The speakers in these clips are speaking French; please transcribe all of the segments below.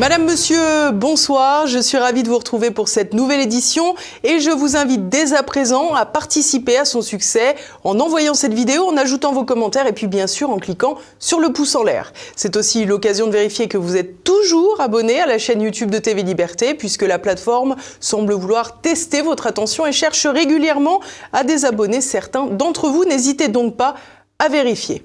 Madame, Monsieur, bonsoir. Je suis ravie de vous retrouver pour cette nouvelle édition et je vous invite dès à présent à participer à son succès en envoyant cette vidéo, en ajoutant vos commentaires et puis bien sûr en cliquant sur le pouce en l'air. C'est aussi l'occasion de vérifier que vous êtes toujours abonné à la chaîne YouTube de TV Liberté puisque la plateforme semble vouloir tester votre attention et cherche régulièrement à désabonner certains d'entre vous. N'hésitez donc pas à vérifier.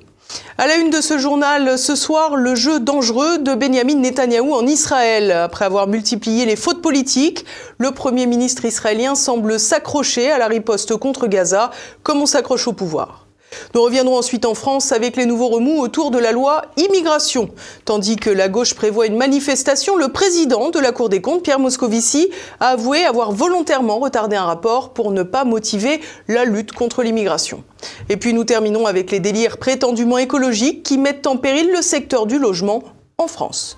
À la une de ce journal, ce soir, le jeu dangereux de Benjamin Netanyahou en Israël. Après avoir multiplié les fautes politiques, le Premier ministre israélien semble s'accrocher à la riposte contre Gaza, comme on s'accroche au pouvoir? Nous reviendrons ensuite en France avec les nouveaux remous autour de la loi immigration. Tandis que la gauche prévoit une manifestation, le président de la Cour des comptes, Pierre Moscovici, a avoué avoir volontairement retardé un rapport pour ne pas motiver la lutte contre l'immigration. Et puis nous terminons avec les délires prétendument écologiques qui mettent en péril le secteur du logement en France.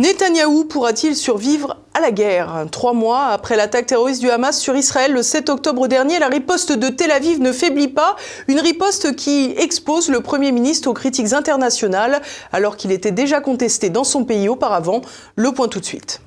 Netanyahou pourra-t-il survivre à la guerre? Trois mois après l'attaque terroriste du Hamas sur Israël le 7 octobre dernier, la riposte de Tel Aviv ne faiblit pas. Une riposte qui expose le Premier ministre aux critiques internationales alors qu'il était déjà contesté dans son pays auparavant. Le point tout de suite.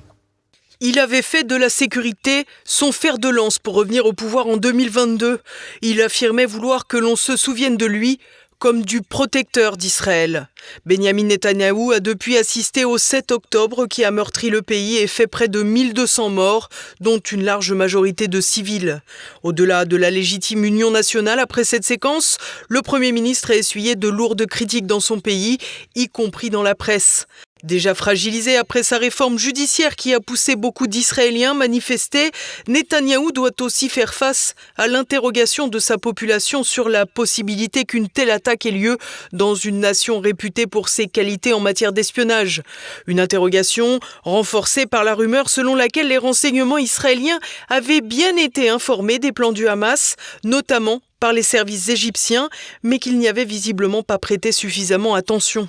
Il avait fait de la sécurité son fer de lance pour revenir au pouvoir en 2022. Il affirmait vouloir que l'on se souvienne de lui comme du protecteur d'Israël. Benjamin Netanyahou a depuis assisté au 7 octobre qui a meurtri le pays et fait près de 1200 morts, dont une large majorité de civils. Au-delà de la légitime union nationale après cette séquence, le Premier ministre a essuyé de lourdes critiques dans son pays, y compris dans la presse. Déjà fragilisé après sa réforme judiciaire qui a poussé beaucoup d'Israéliens manifester, Netanyahou doit aussi faire face à l'interrogation de sa population sur la possibilité qu'une telle attaque ait lieu dans une nation réputée pour ses qualités en matière d'espionnage. Une interrogation renforcée par la rumeur selon laquelle les renseignements israéliens avaient bien été informés des plans du Hamas, notamment par les services égyptiens, mais qu'ils n'y avaient visiblement pas prêté suffisamment attention.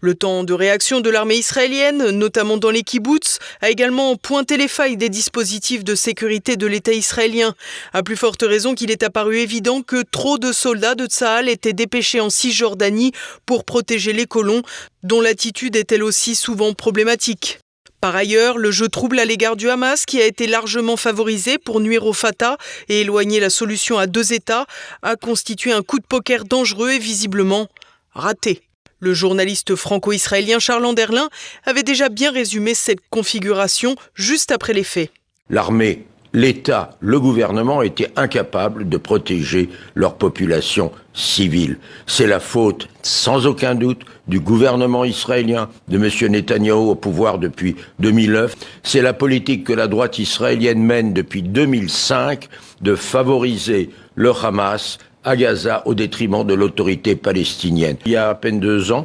Le temps de réaction de l'armée israélienne, notamment dans les kibbutz, a également pointé les failles des dispositifs de sécurité de l'État israélien. À plus forte raison qu'il est apparu évident que trop de soldats de Tsahal étaient dépêchés en Cisjordanie pour protéger les colons, dont l'attitude est elle aussi souvent problématique. Par ailleurs, le jeu trouble à l'égard du Hamas, qui a été largement favorisé pour nuire au Fatah et éloigner la solution à deux États, a constitué un coup de poker dangereux et visiblement raté. Le journaliste franco-israélien Charles Anderlin avait déjà bien résumé cette configuration juste après les faits. L'armée, l'État, le gouvernement étaient incapables de protéger leur population civile. C'est la faute, sans aucun doute, du gouvernement israélien, de M. Netanyahou au pouvoir depuis 2009. C'est la politique que la droite israélienne mène depuis 2005 de favoriser le Hamas, à Gaza au détriment de l'autorité palestinienne. Il y a à peine deux ans,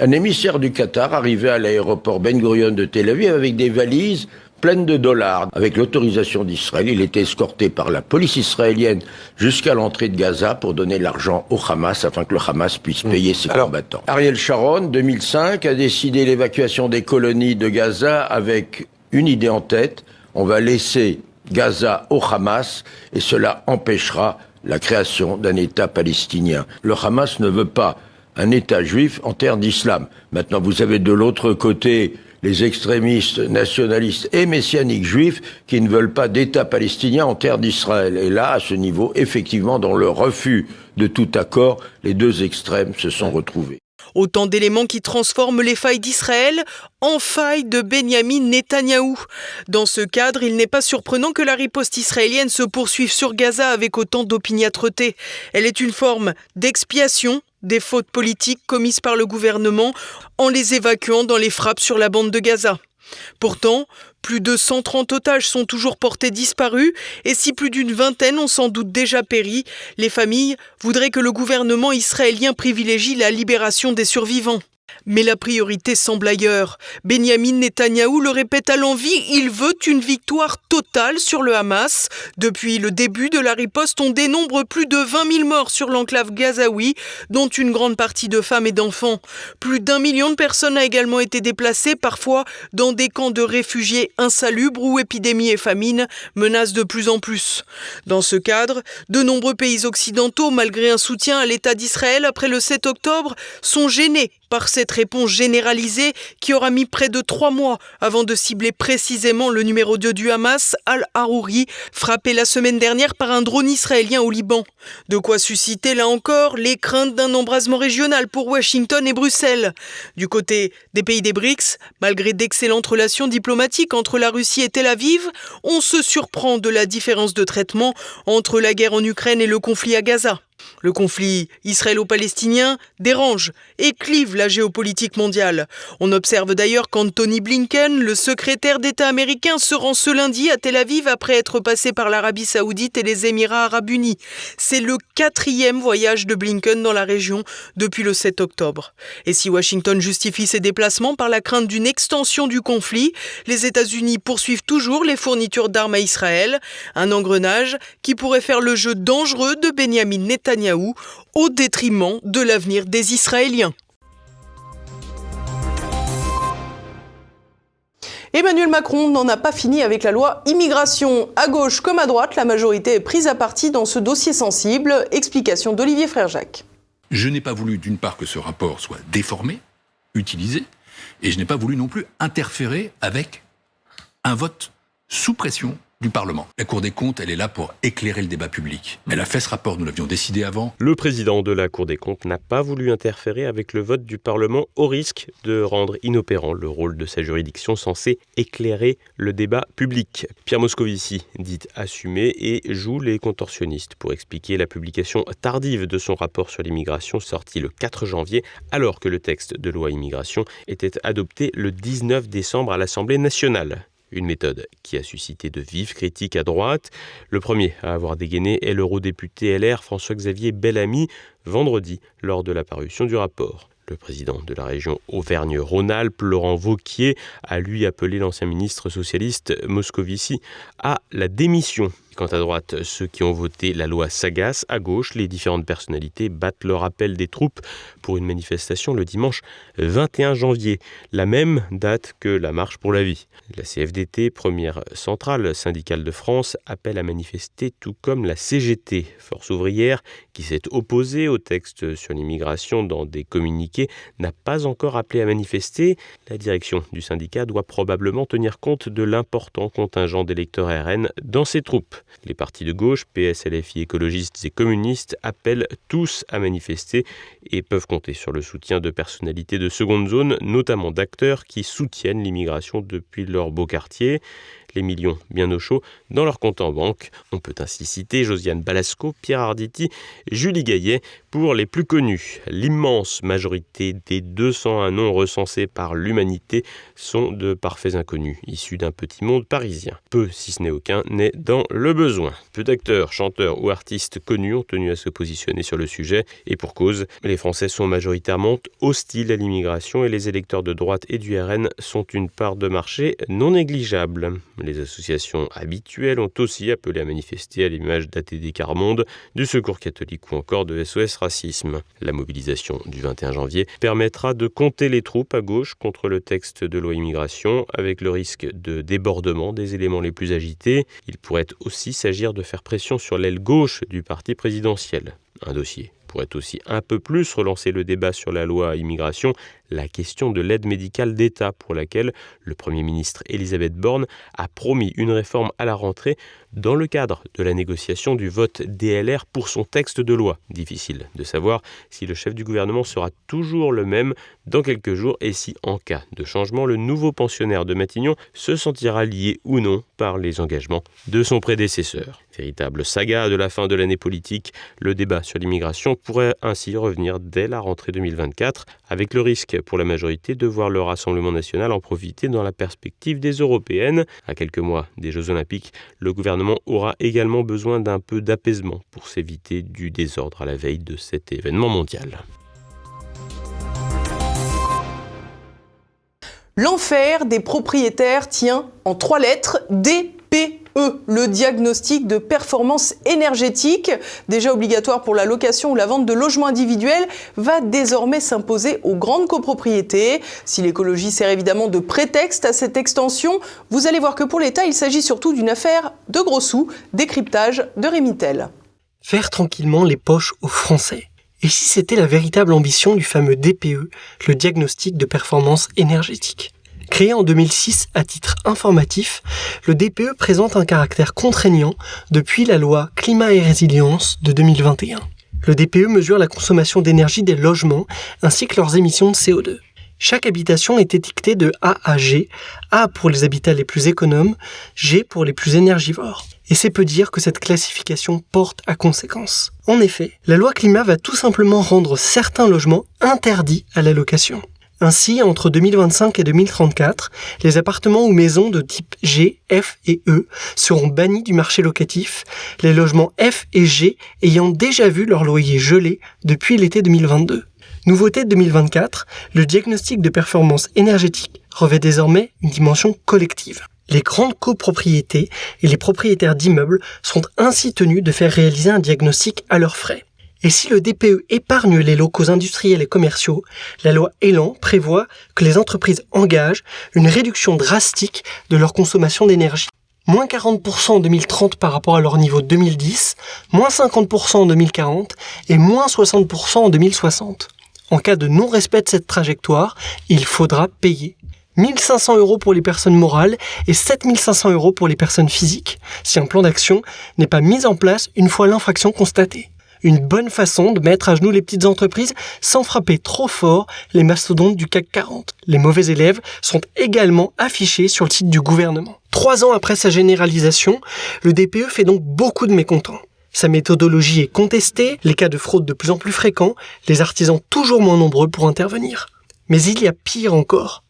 un émissaire du Qatar arrivait à l'aéroport Ben Gurion de Tel Aviv avec des valises pleines de dollars. Avec l'autorisation d'Israël, il était escorté par la police israélienne jusqu'à l'entrée de Gaza pour donner l'argent au Hamas afin que le Hamas puisse mmh. payer ses combattants. Ariel Sharon, 2005, a décidé l'évacuation des colonies de Gaza avec une idée en tête. On va laisser Gaza au Hamas et cela empêchera la création d'un État palestinien. Le Hamas ne veut pas un État juif en terre d'islam. Maintenant, vous avez de l'autre côté les extrémistes nationalistes et messianiques juifs qui ne veulent pas d'État palestinien en terre d'Israël. Et là, à ce niveau, effectivement, dans le refus de tout accord, les deux extrêmes se sont retrouvés. Autant d'éléments qui transforment les failles d'Israël en failles de Benjamin Netanyahou. Dans ce cadre, il n'est pas surprenant que la riposte israélienne se poursuive sur Gaza avec autant d'opiniâtreté. Elle est une forme d'expiation des fautes politiques commises par le gouvernement en les évacuant dans les frappes sur la bande de Gaza. Pourtant, plus de 130 otages sont toujours portés disparus et si plus d'une vingtaine ont sans doute déjà péri, les familles voudraient que le gouvernement israélien privilégie la libération des survivants. Mais la priorité semble ailleurs. Benjamin Netanyahou le répète à l'envi, il veut une victoire totale sur le Hamas. Depuis le début de la riposte, on dénombre plus de 20 000 morts sur l'enclave gazaoui, dont une grande partie de femmes et d'enfants. Plus d'un million de personnes a également été déplacées, parfois dans des camps de réfugiés insalubres où épidémies et famines menacent de plus en plus. Dans ce cadre, de nombreux pays occidentaux, malgré un soutien à l'État d'Israël après le 7 octobre, sont gênés par cette réponse généralisée qui aura mis près de trois mois avant de cibler précisément le numéro 2 du Hamas, Al-Harouri, frappé la semaine dernière par un drone israélien au Liban. De quoi susciter là encore les craintes d'un embrasement régional pour Washington et Bruxelles. Du côté des pays des BRICS, malgré d'excellentes relations diplomatiques entre la Russie et Tel Aviv, on se surprend de la différence de traitement entre la guerre en Ukraine et le conflit à Gaza. Le conflit israélo-palestinien dérange et clive la géopolitique mondiale. On observe d'ailleurs qu'Anthony Blinken, le secrétaire d'État américain, se rend ce lundi à Tel Aviv après être passé par l'Arabie saoudite et les Émirats arabes unis. C'est le quatrième voyage de Blinken dans la région depuis le 7 octobre. Et si Washington justifie ses déplacements par la crainte d'une extension du conflit, les États-Unis poursuivent toujours les fournitures d'armes à Israël, un engrenage qui pourrait faire le jeu dangereux de Benjamin Netanyahu au détriment de l'avenir des Israéliens. Emmanuel Macron n'en a pas fini avec la loi immigration. À gauche comme à droite, la majorité est prise à partie dans ce dossier sensible. Explication d'Olivier Frère-Jacques. Je n'ai pas voulu, d'une part, que ce rapport soit déformé, utilisé, et je n'ai pas voulu non plus interférer avec un vote sous pression La Cour des comptes, elle est là pour éclairer le débat public. Elle a fait ce rapport, nous l'avions décidé avant. Le président de la Cour des comptes n'a pas voulu interférer avec le vote du Parlement au risque de rendre inopérant le rôle de sa juridiction censée éclairer le débat public. Pierre Moscovici dit assumer et joue les contorsionnistes pour expliquer la publication tardive de son rapport sur l'immigration sorti le 4 janvier alors que le texte de loi immigration était adopté le 19 décembre à l'Assemblée nationale. Une méthode qui a suscité de vives critiques à droite. Le premier à avoir dégainé est l'eurodéputé LR François-Xavier Bellamy vendredi lors de la parution du rapport. Le président de la région Auvergne-Rhône-Alpes, Laurent Vauquier, a lui appelé l'ancien ministre socialiste Moscovici à la démission Quant à droite, ceux qui ont voté la loi Sagas, à gauche, les différentes personnalités battent leur appel des troupes pour une manifestation le dimanche 21 janvier, la même date que la marche pour la vie. La CFDT, première centrale syndicale de France, appelle à manifester tout comme la CGT, force ouvrière, qui s'est opposée au texte sur l'immigration dans des communiqués, n'a pas encore appelé à manifester. La direction du syndicat doit probablement tenir compte de l'important contingent d'électeurs RN dans ses troupes. Les partis de gauche, PS, LFI, écologistes et communistes appellent tous à manifester et peuvent compter sur le soutien de personnalités de seconde zone, notamment d'acteurs qui soutiennent l'immigration depuis leur beau quartier les millions bien au chaud dans leur compte en banque. On peut ainsi citer Josiane Balasco, Pierre Arditi, Julie Gaillet pour les plus connus. L'immense majorité des 201 noms recensés par l'humanité sont de parfaits inconnus, issus d'un petit monde parisien. Peu, si ce n'est aucun, n'est dans le besoin. Peu d'acteurs, chanteurs ou artistes connus ont tenu à se positionner sur le sujet, et pour cause, les Français sont majoritairement hostiles à l'immigration et les électeurs de droite et du RN sont une part de marché non négligeable. Les associations habituelles ont aussi appelé à manifester à l'image d'ATD Carmonde, du Secours catholique ou encore de SOS Racisme. La mobilisation du 21 janvier permettra de compter les troupes à gauche contre le texte de loi immigration avec le risque de débordement des éléments les plus agités. Il pourrait aussi s'agir de faire pression sur l'aile gauche du parti présidentiel. Un dossier pourrait aussi un peu plus relancer le débat sur la loi immigration, la question de l'aide médicale d'État pour laquelle le Premier ministre Elisabeth Borne a promis une réforme à la rentrée dans le cadre de la négociation du vote DLR pour son texte de loi. Difficile de savoir si le chef du gouvernement sera toujours le même dans quelques jours et si, en cas de changement, le nouveau pensionnaire de Matignon se sentira lié ou non par les engagements de son prédécesseur. Véritable saga de la fin de l'année politique, le débat sur l'immigration pourrait ainsi revenir dès la rentrée 2024, avec le risque pour la majorité de voir le Rassemblement national en profiter dans la perspective des européennes. À quelques mois des Jeux olympiques, le gouvernement aura également besoin d'un peu d'apaisement pour s'éviter du désordre à la veille de cet événement mondial. L'enfer des propriétaires tient en trois lettres DP E, le diagnostic de performance énergétique, déjà obligatoire pour la location ou la vente de logements individuels, va désormais s'imposer aux grandes copropriétés. Si l'écologie sert évidemment de prétexte à cette extension, vous allez voir que pour l'État, il s'agit surtout d'une affaire de gros sous, décryptage de Rémitel. Faire tranquillement les poches aux Français Et si c'était la véritable ambition du fameux DPE, le diagnostic de performance énergétique? Créé en 2006 à titre informatif, le DPE présente un caractère contraignant depuis la loi Climat et Résilience de 2021. Le DPE mesure la consommation d'énergie des logements ainsi que leurs émissions de CO2. Chaque habitation est étiquetée de A à G, A pour les habitats les plus économes, G pour les plus énergivores. Et c'est peu dire que cette classification porte à conséquence. En effet, la loi climat va tout simplement rendre certains logements interdits à la location. Ainsi, entre 2025 et 2034, les appartements ou maisons de type G, F et E seront bannis du marché locatif, les logements F et G ayant déjà vu leur loyer gelé depuis l'été 2022. Nouveauté de 2024, le diagnostic de performance énergétique revêt désormais une dimension collective. Les grandes copropriétés et les propriétaires d'immeubles sont ainsi tenus de faire réaliser un diagnostic à leurs frais. Et si le DPE épargne les locaux industriels et commerciaux, la loi Elan prévoit que les entreprises engagent une réduction drastique de leur consommation d'énergie. Moins 40% en 2030 par rapport à leur niveau de 2010, moins 50% en 2040 et moins 60% en 2060. En cas de non-respect de cette trajectoire, il faudra payer. 1500 euros pour les personnes morales et 7500 euros pour les personnes physiques, si un plan d'action n'est pas mis en place une fois l'infraction constatée. Une bonne façon de mettre à genoux les petites entreprises sans frapper trop fort les mastodontes du CAC 40. Les mauvais élèves sont également affichés sur le site du gouvernement. Trois ans après sa généralisation, le DPE fait donc beaucoup de mécontents. Sa méthodologie est contestée, les cas de fraude de plus en plus fréquents, les artisans toujours moins nombreux pour intervenir. Mais il y a pire encore.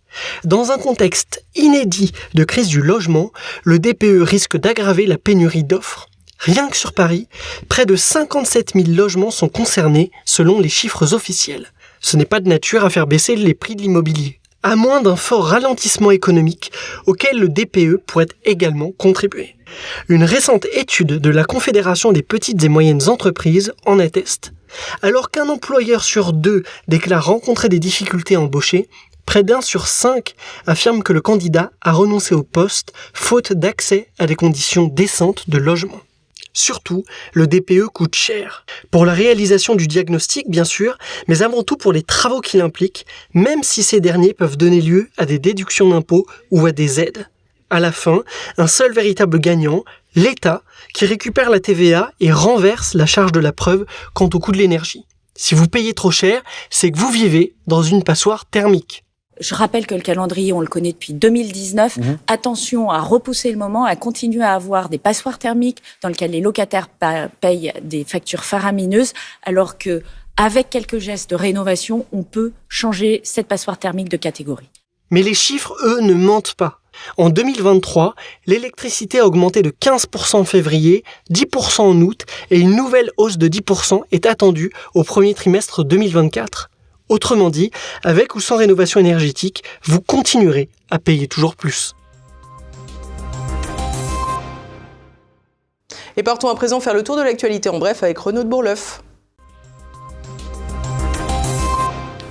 Dans un contexte inédit de crise du logement, le DPE risque d'aggraver la pénurie d'offres. Rien que sur Paris, près de 57 000 logements sont concernés selon les chiffres officiels. Ce n'est pas de nature à faire baisser les prix de l'immobilier, à moins d'un fort ralentissement économique auquel le DPE pourrait également contribuer. Une récente étude de la Confédération des petites et moyennes entreprises en atteste. Alors qu'un employeur sur deux déclare rencontrer des difficultés à embaucher, près d'un sur cinq affirme que le candidat a renoncé au poste faute d'accès à des conditions décentes de logement. Surtout, le DPE coûte cher. Pour la réalisation du diagnostic, bien sûr, mais avant tout pour les travaux qu'il implique, même si ces derniers peuvent donner lieu à des déductions d'impôts ou à des aides à la fin, un seul véritable gagnant, l'État, qui récupère la TVA et renverse la charge de la preuve quant au coût de l'énergie. Si vous payez trop cher, c'est que vous vivez dans une passoire thermique. Je rappelle que le calendrier, on le connaît depuis 2019. Mhm. Attention à repousser le moment, à continuer à avoir des passoires thermiques dans lesquelles les locataires payent des factures faramineuses, alors que avec quelques gestes de rénovation, on peut changer cette passoire thermique de catégorie. Mais les chiffres, eux, ne mentent pas. En 2023, l'électricité a augmenté de 15% en février, 10% en août et une nouvelle hausse de 10% est attendue au premier trimestre 2024. Autrement dit, avec ou sans rénovation énergétique, vous continuerez à payer toujours plus. Et partons à présent faire le tour de l'actualité en bref avec Renaud de Bourleuf.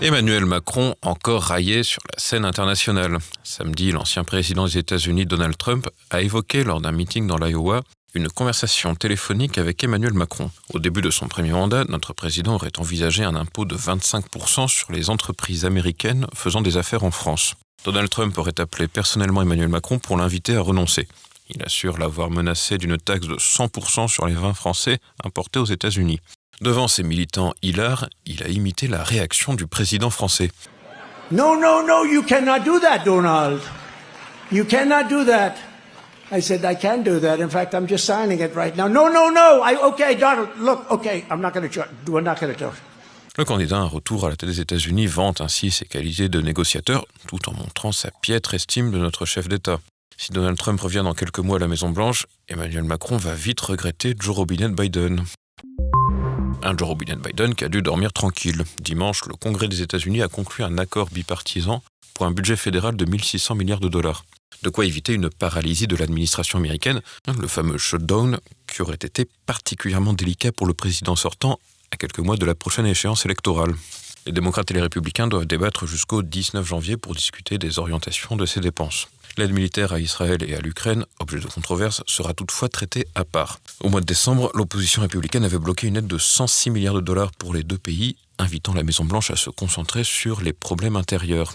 Emmanuel Macron encore raillé sur la scène internationale. Samedi, l'ancien président des États-Unis Donald Trump a évoqué lors d'un meeting dans l'Iowa une conversation téléphonique avec Emmanuel Macron. Au début de son premier mandat, notre président aurait envisagé un impôt de 25% sur les entreprises américaines faisant des affaires en France. Donald Trump aurait appelé personnellement Emmanuel Macron pour l'inviter à renoncer. Il assure l'avoir menacé d'une taxe de 100% sur les vins français importés aux États-Unis. Devant ses militants hilars, il a imité la réaction du président français. No, no, no, you cannot do that, Donald. You cannot do that. I said, I can do that. In fact, I'm just signing it right now. No, no, no. Okay, Donald, look, okay, I'm not going to not going to do it. Le candidat un retour à la tête des États-Unis vante ainsi ses qualités de négociateur tout en montrant sa piètre estime de notre chef d'État. Si Donald Trump revient dans quelques mois à la Maison-Blanche, Emmanuel Macron va vite regretter Joe Robinet Biden. Un Joe Biden qui a dû dormir tranquille. Dimanche, le Congrès des États-Unis a conclu un accord bipartisan pour un budget fédéral de 1600 milliards de dollars. De quoi éviter une paralysie de l'administration américaine, le fameux shutdown qui aurait été particulièrement délicat pour le président sortant à quelques mois de la prochaine échéance électorale. Les démocrates et les républicains doivent débattre jusqu'au 19 janvier pour discuter des orientations de ces dépenses. L'aide militaire à Israël et à l'Ukraine, objet de controverse, sera toutefois traitée à part. Au mois de décembre, l'opposition républicaine avait bloqué une aide de 106 milliards de dollars pour les deux pays, invitant la Maison-Blanche à se concentrer sur les problèmes intérieurs.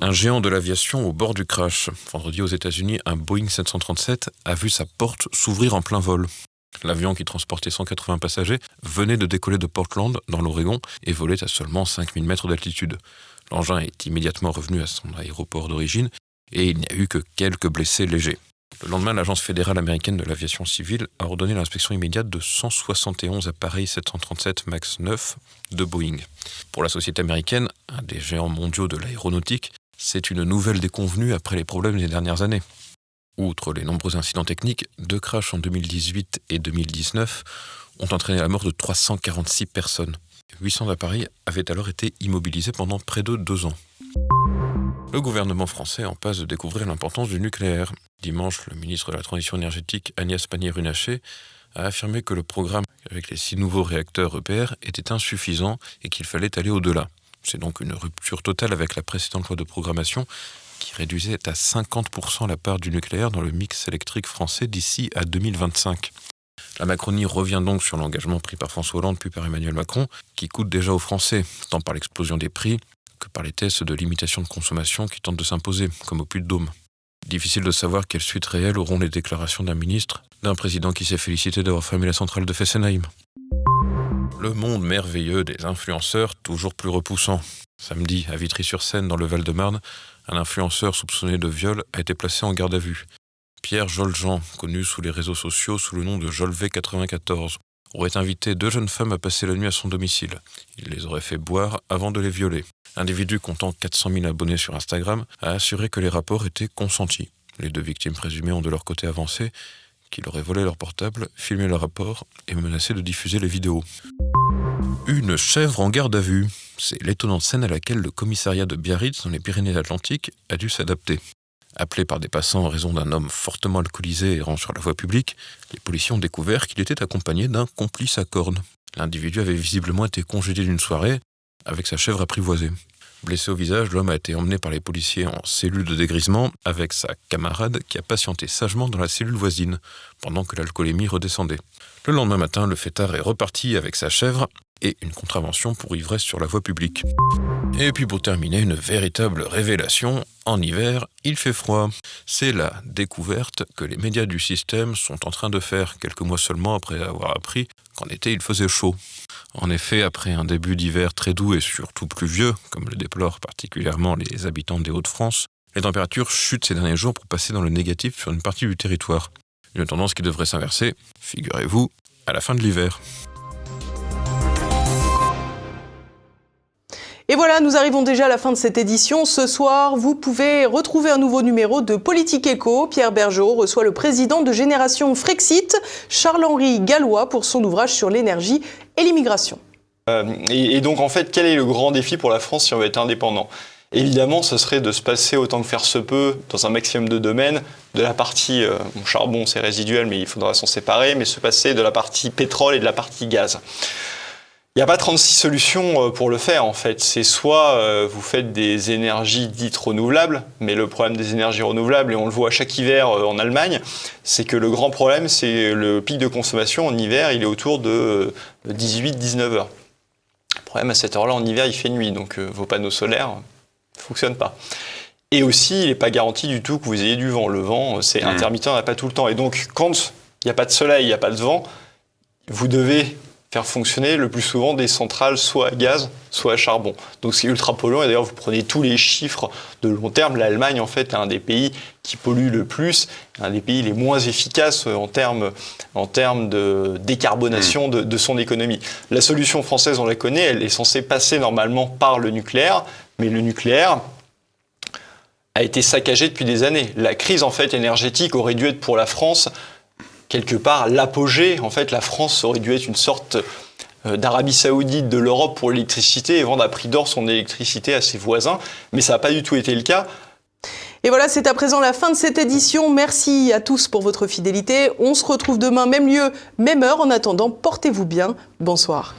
Un géant de l'aviation au bord du crash. Vendredi aux États-Unis, un Boeing 737 a vu sa porte s'ouvrir en plein vol. L'avion qui transportait 180 passagers venait de décoller de Portland, dans l'Oregon, et volait à seulement 5000 mètres d'altitude. L'engin est immédiatement revenu à son aéroport d'origine et il n'y a eu que quelques blessés légers. Le lendemain, l'Agence fédérale américaine de l'aviation civile a ordonné l'inspection immédiate de 171 appareils 737 MAX 9 de Boeing. Pour la société américaine, un des géants mondiaux de l'aéronautique, c'est une nouvelle déconvenue après les problèmes des dernières années. Outre les nombreux incidents techniques, deux crashs en 2018 et 2019 ont entraîné la mort de 346 personnes. 800 appareils avaient alors été immobilisés pendant près de deux ans. Le gouvernement français en passe de découvrir l'importance du nucléaire. Dimanche, le ministre de la Transition énergétique Agnès Pannier-Runacher a affirmé que le programme avec les six nouveaux réacteurs EPR était insuffisant et qu'il fallait aller au-delà. C'est donc une rupture totale avec la précédente loi de programmation qui réduisait à 50% la part du nucléaire dans le mix électrique français d'ici à 2025. La Macronie revient donc sur l'engagement pris par François Hollande puis par Emmanuel Macron, qui coûte déjà aux Français, tant par l'explosion des prix par les tests de limitation de consommation qui tentent de s'imposer, comme au Puy de Dôme. Difficile de savoir quelle suite réelle auront les déclarations d'un ministre, d'un président qui s'est félicité d'avoir fermé la centrale de Fessenheim. Le monde merveilleux des influenceurs toujours plus repoussant. Samedi, à Vitry-sur-Seine, dans le Val-de-Marne, un influenceur soupçonné de viol a été placé en garde à vue. Pierre Joljean, connu sous les réseaux sociaux sous le nom de Jolvet94, aurait invité deux jeunes femmes à passer la nuit à son domicile. Il les aurait fait boire avant de les violer. L'individu comptant 400 000 abonnés sur Instagram a assuré que les rapports étaient consentis. Les deux victimes présumées ont de leur côté avancé qu'il aurait volé leur portable, filmé le rapport et menacé de diffuser les vidéos. Une chèvre en garde à vue. C'est l'étonnante scène à laquelle le commissariat de Biarritz dans les Pyrénées-Atlantiques a dû s'adapter. Appelé par des passants en raison d'un homme fortement alcoolisé errant sur la voie publique, les policiers ont découvert qu'il était accompagné d'un complice à cornes. L'individu avait visiblement été congédié d'une soirée avec sa chèvre apprivoisée. Blessé au visage, l'homme a été emmené par les policiers en cellule de dégrisement avec sa camarade qui a patienté sagement dans la cellule voisine pendant que l'alcoolémie redescendait. Le lendemain matin, le fêtard est reparti avec sa chèvre et une contravention pour ivresse sur la voie publique. Et puis pour terminer, une véritable révélation, en hiver, il fait froid. C'est la découverte que les médias du système sont en train de faire quelques mois seulement après avoir appris qu'en été il faisait chaud. En effet, après un début d'hiver très doux et surtout pluvieux, comme le déplorent particulièrement les habitants des Hauts-de-France, les températures chutent ces derniers jours pour passer dans le négatif sur une partie du territoire. Une tendance qui devrait s'inverser, figurez-vous, à la fin de l'hiver. Et voilà, nous arrivons déjà à la fin de cette édition. Ce soir, vous pouvez retrouver un nouveau numéro de Politique Éco. Pierre Bergeau reçoit le président de Génération Frexit, Charles-Henri Gallois, pour son ouvrage sur l'énergie et l'immigration. Euh, et, et, donc, en fait, quel est le grand défi pour la France si on veut être indépendant? Évidemment, ce serait de se passer autant que faire se peut, dans un maximum de domaines, de la partie euh, bon, charbon, c'est résiduel, mais il faudra s'en séparer, mais se passer de la partie pétrole et de la partie gaz. Il n'y a pas 36 solutions pour le faire en fait. C'est soit vous faites des énergies dites renouvelables, mais le problème des énergies renouvelables, et on le voit chaque hiver en Allemagne, c'est que le grand problème, c'est le pic de consommation en hiver, il est autour de 18-19 heures. Le problème à cette heure-là, en hiver, il fait nuit, donc vos panneaux solaires ne fonctionnent pas. Et aussi, il n'est pas garanti du tout que vous ayez du vent. Le vent, c'est intermittent, on n'a pas tout le temps. Et donc, quand il n'y a pas de soleil, il n'y a pas de vent, vous devez faire fonctionner le plus souvent des centrales soit à gaz, soit à charbon. Donc c'est ultra polluant et d'ailleurs vous prenez tous les chiffres de long terme, l'Allemagne en fait est un des pays qui pollue le plus, un des pays les moins efficaces en termes, en termes de décarbonation de, de son économie. La solution française, on la connaît, elle est censée passer normalement par le nucléaire, mais le nucléaire, a été saccagé depuis des années. La crise en fait énergétique aurait dû être pour la France quelque part l'apogée. En fait, la France aurait dû être une sorte d'Arabie Saoudite de l'Europe pour l'électricité et vendre à prix d'or son électricité à ses voisins. Mais ça n'a pas du tout été le cas. Et voilà, c'est à présent la fin de cette édition. Merci à tous pour votre fidélité. On se retrouve demain, même lieu, même heure. En attendant, portez-vous bien. Bonsoir.